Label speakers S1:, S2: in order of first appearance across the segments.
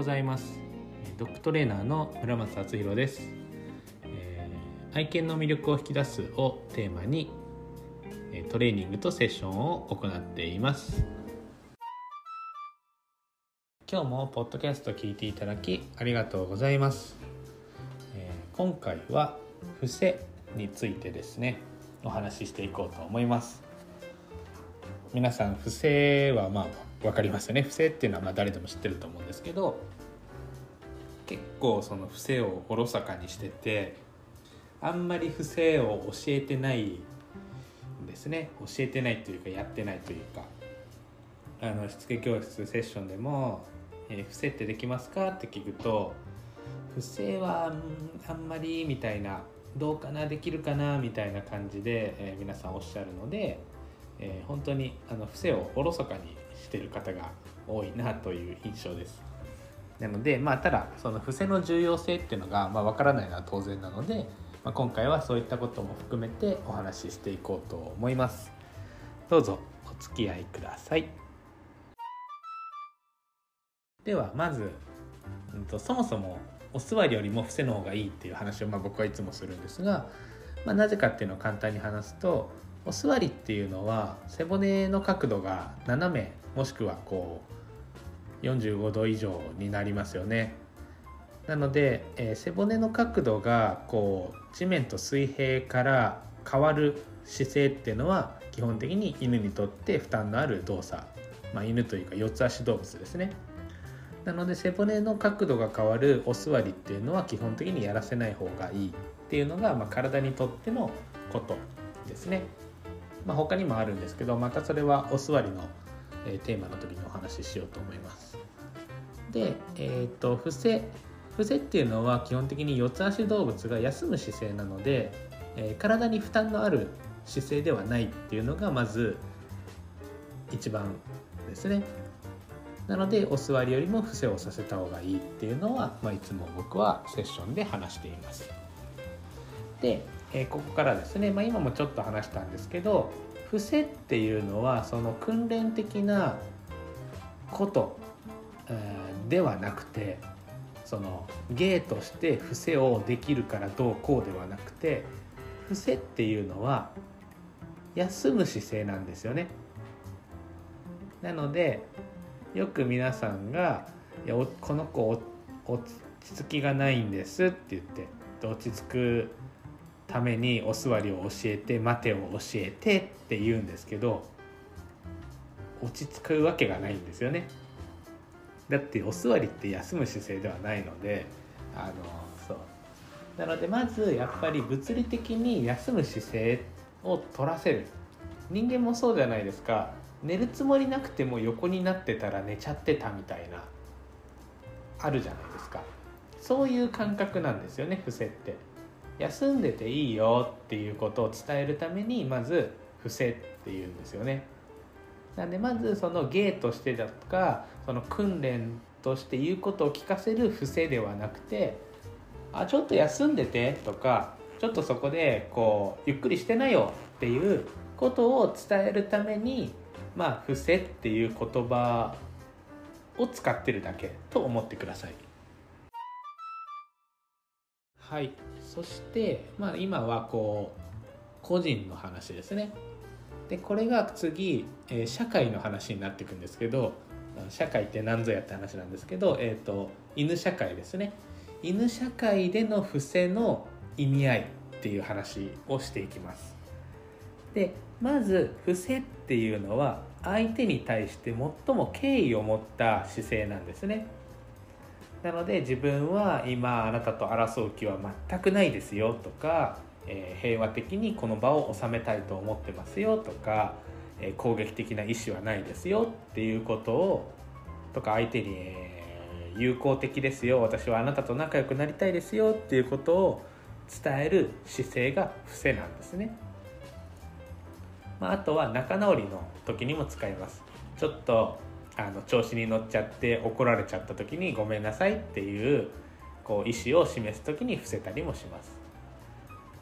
S1: ございます。ドッグトレーナーの村松敦弘です、えー、愛犬の魅力を引き出すをテーマにトレーニングとセッションを行っています。今日もポッドキャスト聞いていただきありがとうございます、えー、今回は伏せについてですねお話ししていこうと思います。皆さん伏せはまあ分かりますよね伏せっていうのはま誰でも知ってると思うんですけど結構その伏せをおろそかにしててあんまり伏せを教えてないんですね教えてないというかやってないというかあのしつけ教室セッションでも「えー、伏せってできますか?」って聞くと「伏せはあんまり」みたいな「どうかなできるかな」みたいな感じで、えー、皆さんおっしゃるので、えー、本当にあの伏せをおろそかにしてる方が多いなという印象です。なのでまあただその伏せの重要性っていうのがまあ分からないのは当然なので、まあ、今回はそういったことも含めてお話ししていこうと思います。どうぞお付き合いください。ではまず、うんと、そもそもお座りよりも伏せの方がいいっていう話をまあ僕はいつもするんですが、まあ、なぜかっていうのを簡単に話すとお座りっていうのは背骨の角度が斜めもしくはこう45度以上になりますよね。なので、えー、背骨の角度がこう地面と水平から変わる姿勢っていうのは基本的に犬にとって負担のある動作、まあ、犬というか四つ足動物ですね。なので背骨の角度が変わるお座りっていうのは基本的にやらせない方がいいっていうのが、まあ、体にとってのことですね。まあ、他にもあるんですけどまたそれはお座りの、え、テーマの時にお話ししようと思います。で、えーと、伏せ伏せっていうのは基本的に四つ足動物が休む姿勢なので、えー、体に負担のある姿勢ではないっていうのがまず一番ですね。なのでお座りよりも伏せをさせた方がいいっていうのは、まあ、いつも僕はセッションで話しています。で、えー、ここからですね、まあ、今もちょっと話したんですけど伏せっていうのはその訓練的なこと、えー、ではなくてその芸として伏せをできるからどうこうではなくて伏せっていうのは休む姿勢なんですよね。なのでよく皆さんが「いやこの子落ち着きがないんです」って言って落ち着くためにお座りを教えて待てを教えてって言うんですけど落ち着くわけがないんですよね。だってお座りって休む姿勢ではないのであのそう。なのでまずやっぱり物理的に休む姿勢を取らせる。人間もそうじゃないですか。寝るつもりなくても横になってたら寝ちゃってたみたいなあるじゃないですか。そういう感覚なんですよね伏せって。休んでていいよっていうことを伝えるためにまず伏せっていうんですよねなんでまずその芸としてだとかその訓練として言うことを聞かせる伏せではなくてあちょっと休んでてとかちょっとそこでこうゆっくりしてなよっていうことを伝えるためにまあ伏せっていう言葉を使ってるだけと思ってください。はい。そして、まあ、今はこう個人の話ですね。でこれが次、えー、社会の話になっていくんですけど社会って何ぞやって話なんですけど、えーと、犬社会ですね。犬社会での伏せの意味合いっていう話をしていきます。でまず伏せっていうのは相手に対して最も敬意を持った姿勢なんですね。なので自分は今あなたと争う気は全くないですよとか、えー、平和的にこの場を収めたいと思ってますよとか、えー、攻撃的な意思はないですよっていうことをとか相手に、えー、友好的ですよ私はあなたと仲良くなりたいですよっていうことを伝える姿勢が伏せなんですね。まあ、あとは仲直りの時にも使います。ちょっとあの調子に乗っちゃって怒られちゃった時にごめんなさいっていうこう意思を示す時に伏せたりもします。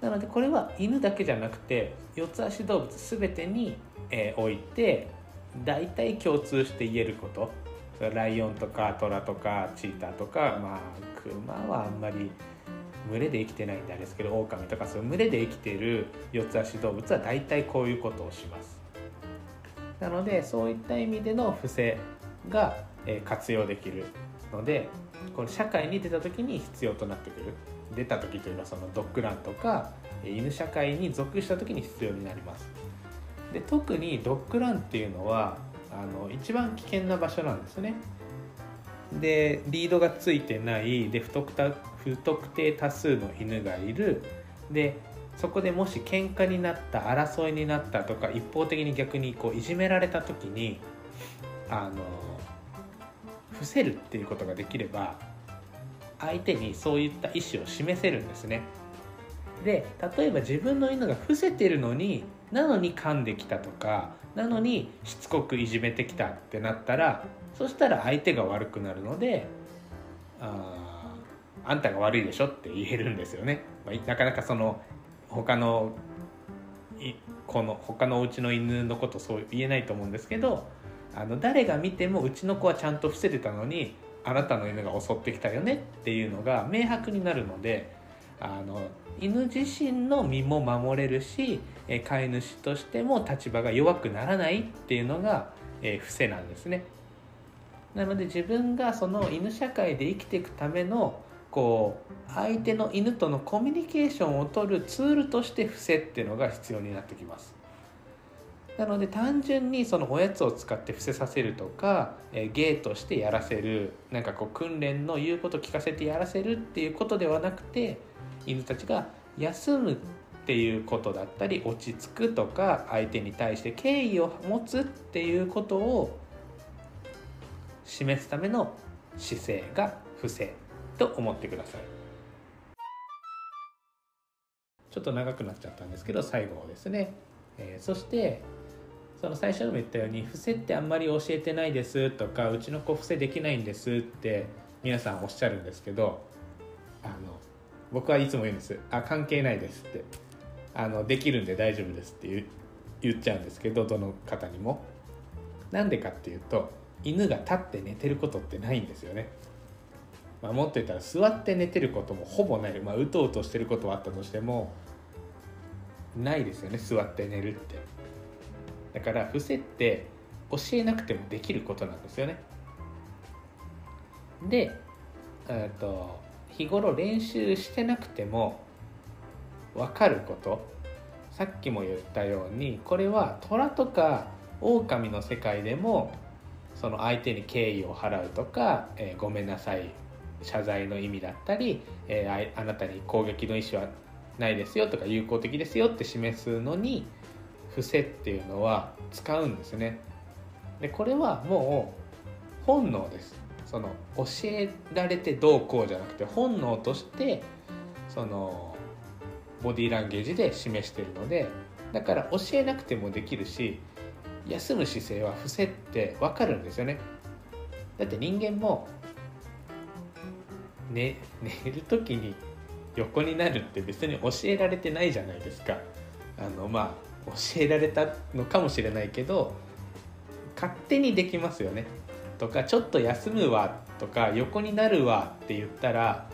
S1: なのでこれは犬だけじゃなくて四つ足動物全てに、えー、おいて大体共通して言えること。ライオンとかトラとかチーターとかまあクマはあんまり群れで生きてないんであれですけどオオカミとかそういう群れで生きてる四つ足動物は大体こういうことをします。なのでそういった意味での伏せが活用できるのでこの社会に出た時に必要となってくる。出た時というのはそのドッグランとか犬社会に属した時に必要になります。で特にドッグランっていうのはあの一番危険な場所なんですね。でリードがついてないで不特不特定多数の犬がいる。でそこでもし喧嘩になった争いになったとか一方的に逆にこういじめられた時にあの伏せるっていうことができれば相手にそういった意思を示せるんですね。で例えば自分の犬が伏せてるのになのに噛んできたとかなのにしつこくいじめてきたってなったらそしたら相手が悪くなるのでああんたが悪いでしょって言えるんですよね、まあ、なかなかその他のこの他のお家の犬のことそう言えないと思うんですけどあの誰が見てもうちの子はちゃんと伏せてたのにあなたの犬が襲ってきたよねっていうのが明白になるのであの犬自身の身も守れるし飼い主としても立場が弱くならないっていうのが、え伏せなんですね。なので自分がその犬社会で生きていくためのこう相手の犬とのコミュニケーションを取るツールとして伏せっていうのが必要になってきます。なので単純にそのおやつを使って伏せさせるとか、え芸としてやらせるなんかこう訓練の言うこと聞かせてやらせるっていうことではなくて犬たちが休むっていうことだったり落ち着くとか相手に対して敬意を持つっていうことを示すための姿勢が伏せと思ってくださいちょっと長くなっちゃったんですけど最後ですね、えー、そしてその最初にも言ったように伏せってあんまり教えてないですとかうちの子伏せできないんですって皆さんおっしゃるんですけどあの僕はいつも言うんです「あ関係ないです」ってあの「できるんで大丈夫です」って言っちゃうんですけどどの方にも。なんでかっていうと犬が立って寝てることってないんですよね。まあ、もっと言ったら座って寝てることもほぼない、まあ、うとうとしてることはあったとしてもないですよね座って寝るって。だから伏せって教えなくてもできることなんですよね。で、と日頃練習してなくても分かること。さっきも言ったようにこれは虎とか狼の世界でもその相手に敬意を払うとか、えー、ごめんなさい謝罪の意味だったり、えー、あなたに攻撃の意思はないですよとか友好的ですよって示すのに伏せっていうのは使うんですね。でこれはもう本能です。その教えられてどうこうじゃなくて本能としてそのボディーランゲージで示してるのでだから教えなくてもできるし休む姿勢は伏せって分かるんですよね。だって人間も、ね、寝る時に横になるって別に教えられてないじゃないですか。あのまあ教えられたのかもしれないけど勝手にできますよね。とかちょっと休むわとか横になるわって言ったら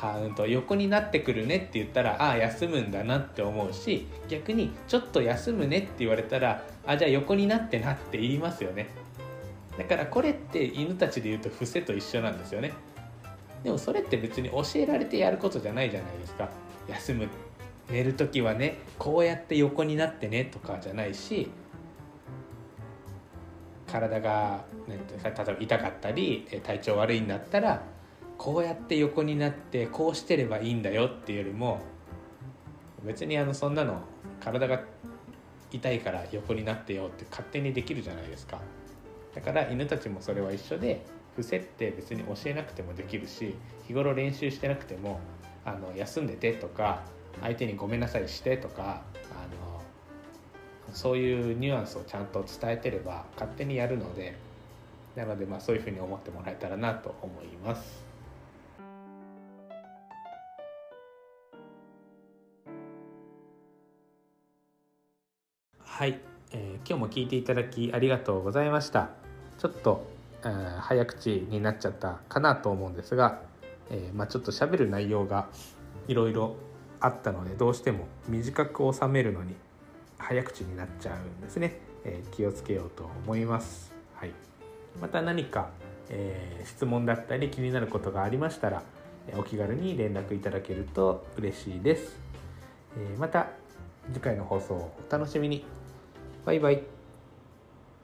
S1: あうんと横になってくるねって言ったらああ休むんだなって思うし逆にちょっと休むねって言われたらあじゃあ横になってなって言いますよね。だからこれって犬たちで言うと伏せと一緒なんですよね。でもそれって別に教えられてやることじゃないじゃないですか。休む。寝る時はねこうやって横になってねとかじゃないし体が、ね、例えば痛かったり体調悪いんだったらこうやって横になってこうしてればいいんだよっていうよりも別にあのそんなの体が痛いから横になってよって勝手にできるじゃないですか。だから犬たちもそれは一緒で伏せって別に教えなくてもできるし日頃練習してなくてもあの休んでてとか相手にごめんなさいしてとかあのそういうニュアンスをちゃんと伝えてれば勝手にやるのでなのでまあそういうふうに思ってもらえたらなと思います。はい、えー、今日も聞いていただきありがとうございました。ちょっと早口になっちゃったかなと思うんですが、えー、まあ、ちょっと喋る内容がいろいろあったのでどうしても短く収めるのに早口になっちゃうんですね、えー、気をつけようと思います、はい、また何か、えー、質問だったり気になることがありましたらお気軽に連絡いただけると嬉しいです、えまた次回の放送をお楽しみに。バイバイ。